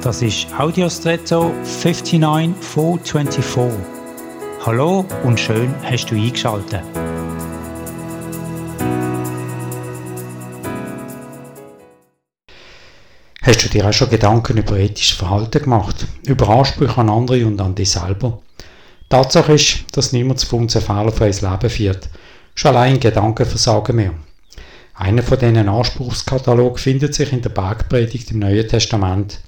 Das ist Audiostretto 59424. Hallo und schön hast du eingeschaltet. Hast du dir auch schon Gedanken über ethisches Verhalten gemacht? Über Ansprüche an andere und an dich selber? Tatsache ist, dass niemand von uns einen fehlerfreies Leben führt. Schon allein Gedankenversagen mehr. Einer von diesen Anspruchskatalog findet sich in der Bergpredigt im Neuen Testament.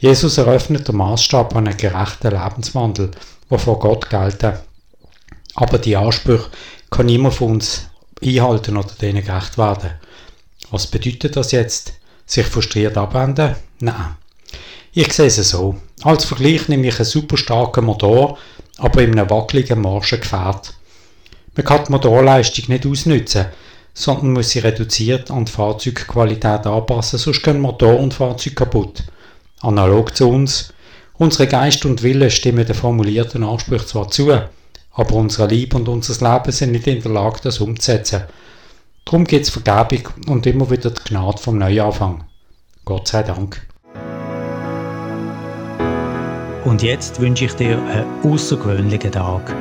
Jesus eröffnet den Maßstab an einen gerechten Lebenswandel, der vor Gott gelten. Aber die Ansprüche kann niemand von uns einhalten oder denen gerecht werden. Was bedeutet das jetzt? Sich frustriert abwenden? Nein. Ich sehe es so. Als Vergleich nehme ich einen super starken Motor, aber in einem wackeligen Marschengefährt. Man kann die Motorleistung nicht ausnutzen, sondern muss sie reduziert an die Fahrzeugqualität anpassen, sonst gehen Motor und Fahrzeug kaputt. Analog zu uns. Unsere Geist und Wille stimmen den formulierten Ansprüchen zwar zu, aber unser Lieb und unser Leben sind nicht in der Lage, das umzusetzen. Darum gibt es Vergebung und immer wieder die Gnade vom Neuanfang. Gott sei Dank. Und jetzt wünsche ich dir einen außergewöhnlichen Tag.